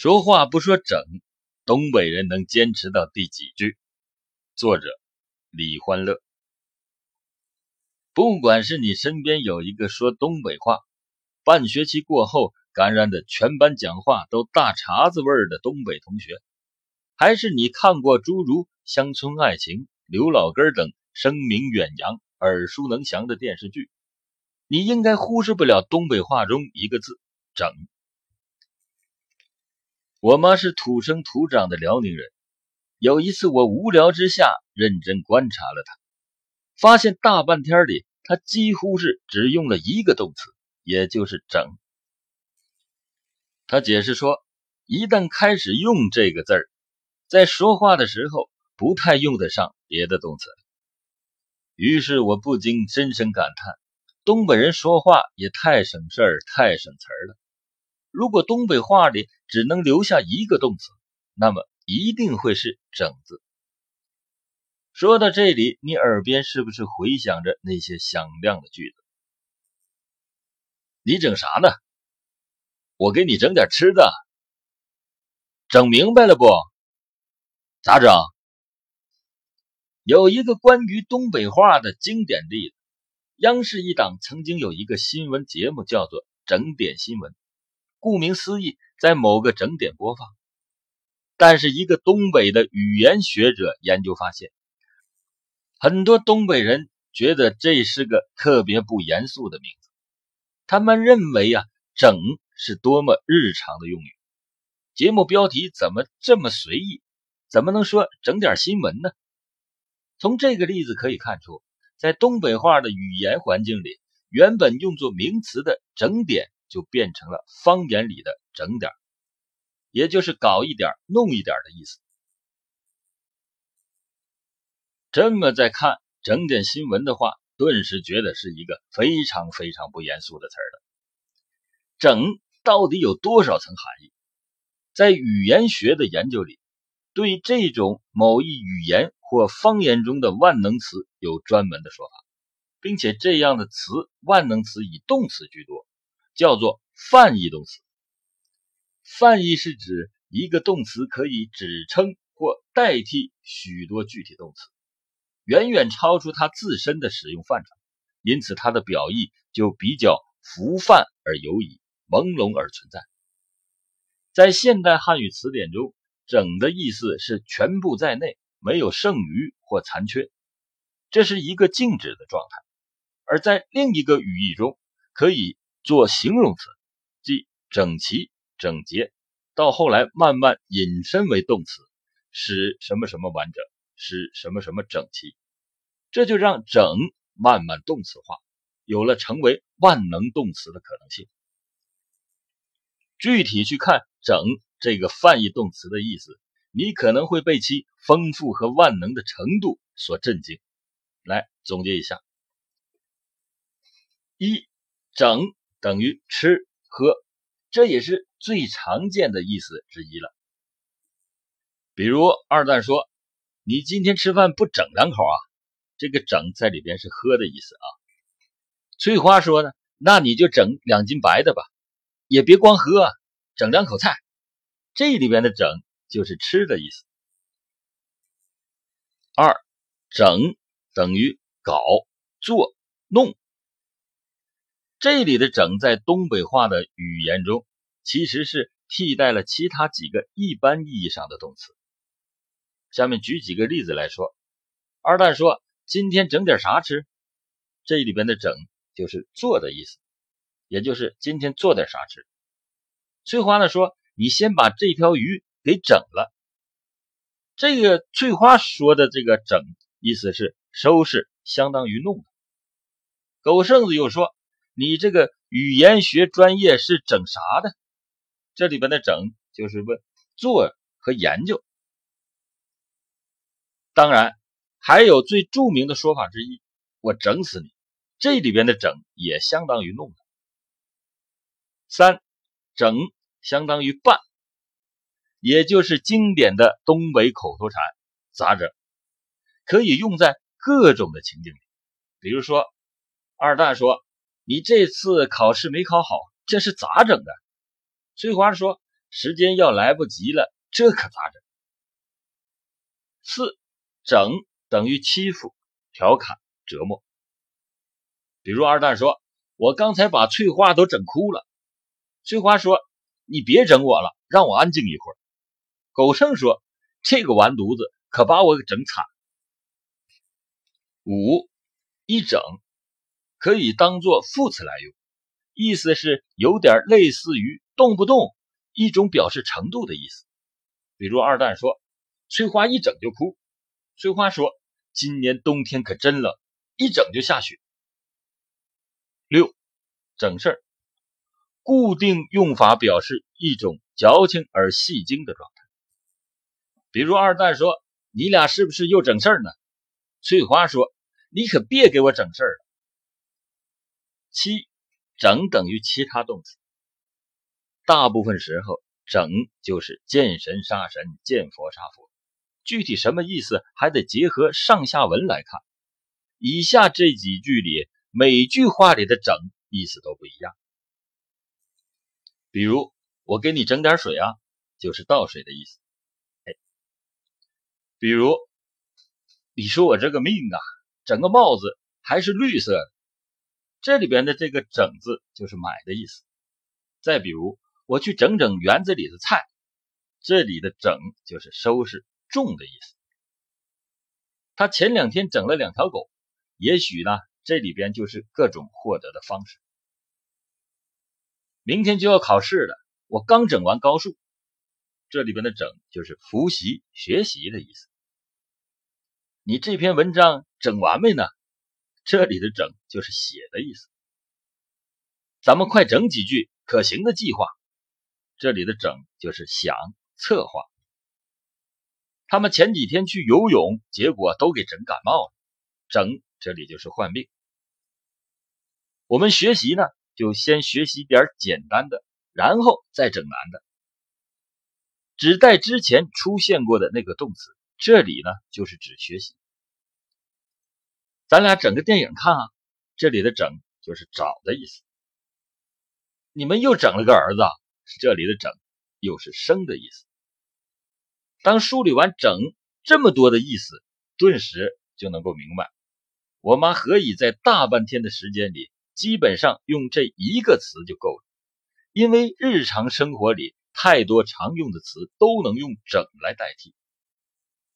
说话不说整，东北人能坚持到第几句？作者李欢乐。不管是你身边有一个说东北话，半学期过后感染的全班讲话都大碴子味儿的东北同学，还是你看过诸如《乡村爱情》《刘老根》等声名远扬、耳熟能详的电视剧，你应该忽视不了东北话中一个字“整”。我妈是土生土长的辽宁人。有一次，我无聊之下认真观察了她，发现大半天里，她几乎是只用了一个动词，也就是“整”。她解释说，一旦开始用这个字儿，在说话的时候不太用得上别的动词。于是我不禁深深感叹：东北人说话也太省事儿、太省词儿了。如果东北话里只能留下一个动词，那么一定会是“整”字。说到这里，你耳边是不是回响着那些响亮的句子？你整啥呢？我给你整点吃的。整明白了不？咋整？有一个关于东北话的经典例子：央视一档曾经有一个新闻节目，叫做《整点新闻》。顾名思义，在某个整点播放。但是，一个东北的语言学者研究发现，很多东北人觉得这是个特别不严肃的名字。他们认为啊，“整”是多么日常的用语。节目标题怎么这么随意？怎么能说整点新闻呢？从这个例子可以看出，在东北话的语言环境里，原本用作名词的“整点”。就变成了方言里的“整点”，也就是搞一点、弄一点的意思。这么再看“整点新闻”的话，顿时觉得是一个非常非常不严肃的词儿了。“整”到底有多少层含义？在语言学的研究里，对这种某一语言或方言中的万能词有专门的说法，并且这样的词万能词以动词居多。叫做泛义动词。泛义是指一个动词可以指称或代替许多具体动词，远远超出它自身的使用范畴，因此它的表意就比较浮泛而游移、朦胧而存在。在现代汉语词典中，“整”的意思是全部在内，没有剩余或残缺，这是一个静止的状态；而在另一个语义中，可以。做形容词，即整齐、整洁，到后来慢慢引申为动词，使什么什么完整，使什么什么整齐，这就让“整”慢慢动词化，有了成为万能动词的可能性。具体去看“整”这个泛义动词的意思，你可能会被其丰富和万能的程度所震惊。来总结一下：一整。等于吃喝，这也是最常见的意思之一了。比如二蛋说：“你今天吃饭不整两口啊？”这个“整”在里边是喝的意思啊。翠花说呢：“那你就整两斤白的吧，也别光喝，啊整两口菜。”这里边的“整”就是吃的意思。二整等于搞、做、弄。这里的“整”在东北话的语言中，其实是替代了其他几个一般意义上的动词。下面举几个例子来说。二蛋说：“今天整点啥吃？”这里边的“整”就是做的意思，也就是今天做点啥吃。翠花呢说：“你先把这条鱼给整了。”这个翠花说的这个“整”意思是收拾，相当于弄。狗剩子又说。你这个语言学专业是整啥的？这里边的“整”就是问做和研究。当然，还有最著名的说法之一：“我整死你。”这里边的“整”也相当于弄。三，整相当于办，也就是经典的东北口头禅“咋整”，可以用在各种的情境里。比如说，二蛋说。你这次考试没考好，这是咋整的？翠花说：“时间要来不及了，这可咋整？四整等于欺负、调侃、折磨。比如二蛋说：“我刚才把翠花都整哭了。”翠花说：“你别整我了，让我安静一会儿。”狗剩说：“这个完犊子可把我给整惨。”五一整可以当做副词来用，意思是有点类似于动不动，一种表示程度的意思。比如二蛋说：“翠花一整就哭。”翠花说：“今年冬天可真冷，一整就下雪。”六整事儿，固定用法表示一种矫情而戏精的状态。比如二蛋说：“你俩是不是又整事儿呢？”翠花说：“你可别给我整事儿了。”七整等于其他动词，大部分时候整就是见神杀神，见佛杀佛。具体什么意思，还得结合上下文来看。以下这几句里。每句话里的“整”意思都不一样。比如，我给你整点水啊，就是倒水的意思。哎，比如，你说我这个命啊，整个帽子还是绿色的，这里边的这个“整”字就是买的意思。再比如，我去整整园子里的菜，这里的“整”就是收拾、种的意思。他前两天整了两条狗，也许呢。这里边就是各种获得的方式。明天就要考试了，我刚整完高数。这里边的“整”就是复习、学习的意思。你这篇文章整完没呢？这里的“整”就是写的意思。咱们快整几句可行的计划。这里的“整”就是想、策划。他们前几天去游泳，结果都给整感冒了。整这里就是患病。我们学习呢，就先学习点简单的，然后再整难的。只带之前出现过的那个动词，这里呢就是指学习。咱俩整个电影看啊，这里的“整”就是找的意思。你们又整了个儿子，是这里的“整”又是生的意思。当梳理完“整”这么多的意思，顿时就能够明白，我妈何以在大半天的时间里。基本上用这一个词就够了，因为日常生活里太多常用的词都能用“整”来代替。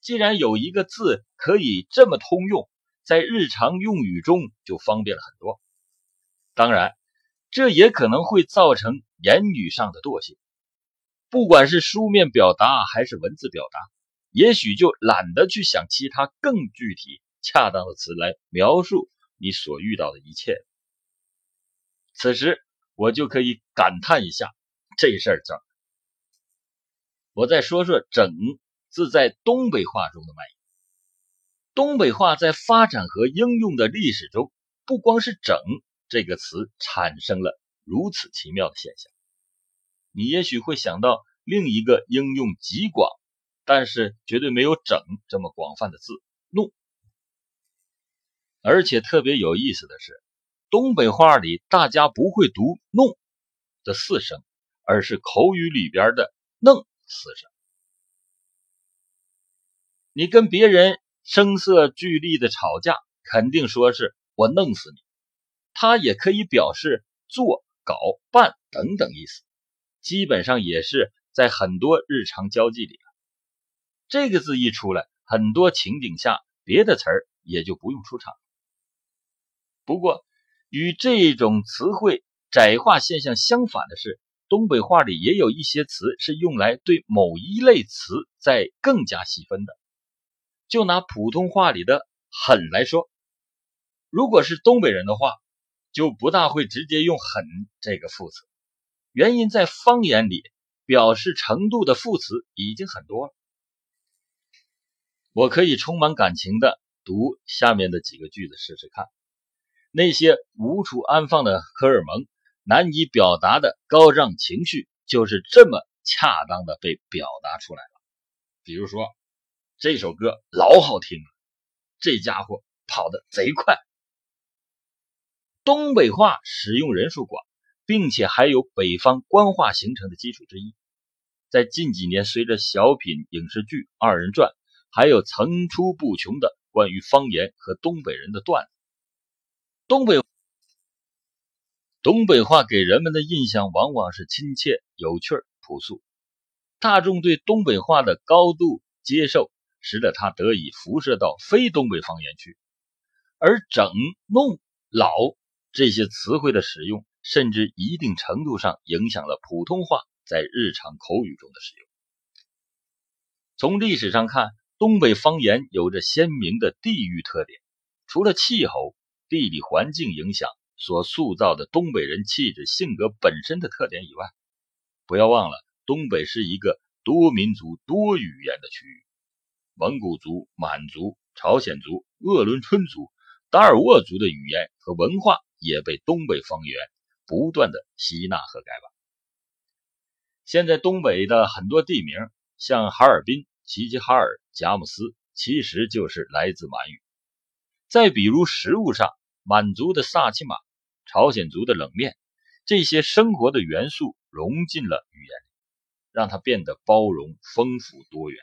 既然有一个字可以这么通用，在日常用语中就方便了很多。当然，这也可能会造成言语上的惰性，不管是书面表达还是文字表达，也许就懒得去想其他更具体、恰当的词来描述你所遇到的一切。此时，我就可以感叹一下这事儿整。我再说说“整”字在东北话中的卖。东北话在发展和应用的历史中，不光是“整”这个词产生了如此奇妙的现象，你也许会想到另一个应用极广，但是绝对没有“整”这么广泛的字“弄”。而且特别有意思的是。东北话里，大家不会读“弄”的四声，而是口语里边的“弄”四声。你跟别人声色俱厉的吵架，肯定说是我弄死你。它也可以表示做、搞、办等等意思，基本上也是在很多日常交际里这个字一出来，很多情景下别的词儿也就不用出场。不过，与这种词汇窄化现象相反的是，东北话里也有一些词是用来对某一类词再更加细分的。就拿普通话里的“狠”来说，如果是东北人的话，就不大会直接用“狠”这个副词。原因在方言里，表示程度的副词已经很多了。我可以充满感情的读下面的几个句子试试看。那些无处安放的荷尔蒙，难以表达的高涨情绪，就是这么恰当的被表达出来了。比如说，这首歌老好听了，这家伙跑得贼快。东北话使用人数广，并且还有北方官话形成的基础之一，在近几年，随着小品、影视剧、二人转，还有层出不穷的关于方言和东北人的段子。东北东北话给人们的印象往往是亲切、有趣、朴素。大众对东北话的高度接受，使得它得以辐射到非东北方言去。而“整”“弄”“老”这些词汇的使用，甚至一定程度上影响了普通话在日常口语中的使用。从历史上看，东北方言有着鲜明的地域特点。除了气候、地理环境影响所塑造的东北人气质、性格本身的特点以外，不要忘了。东北是一个多民族、多语言的区域，蒙古族、满族、朝鲜族、鄂伦春族、达尔沃族的语言和文化也被东北方言不断的吸纳和改版。现在东北的很多地名，像哈尔滨、齐齐哈尔、佳木斯，其实就是来自满语。再比如食物上，满族的萨其马、朝鲜族的冷面，这些生活的元素融进了语言里。让它变得包容、丰富、多元，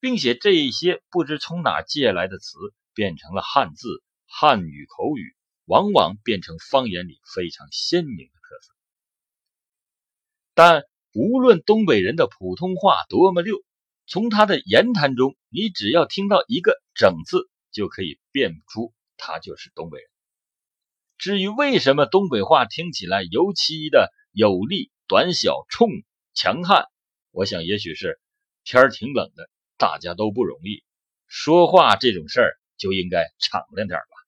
并且这一些不知从哪借来的词变成了汉字、汉语口语，往往变成方言里非常鲜明的特色。但无论东北人的普通话多么溜，从他的言谈中，你只要听到一个“整”字，就可以辨出他就是东北人。至于为什么东北话听起来尤其的有力、短小、冲？强悍，我想也许是天儿挺冷的，大家都不容易，说话这种事儿就应该敞亮点吧。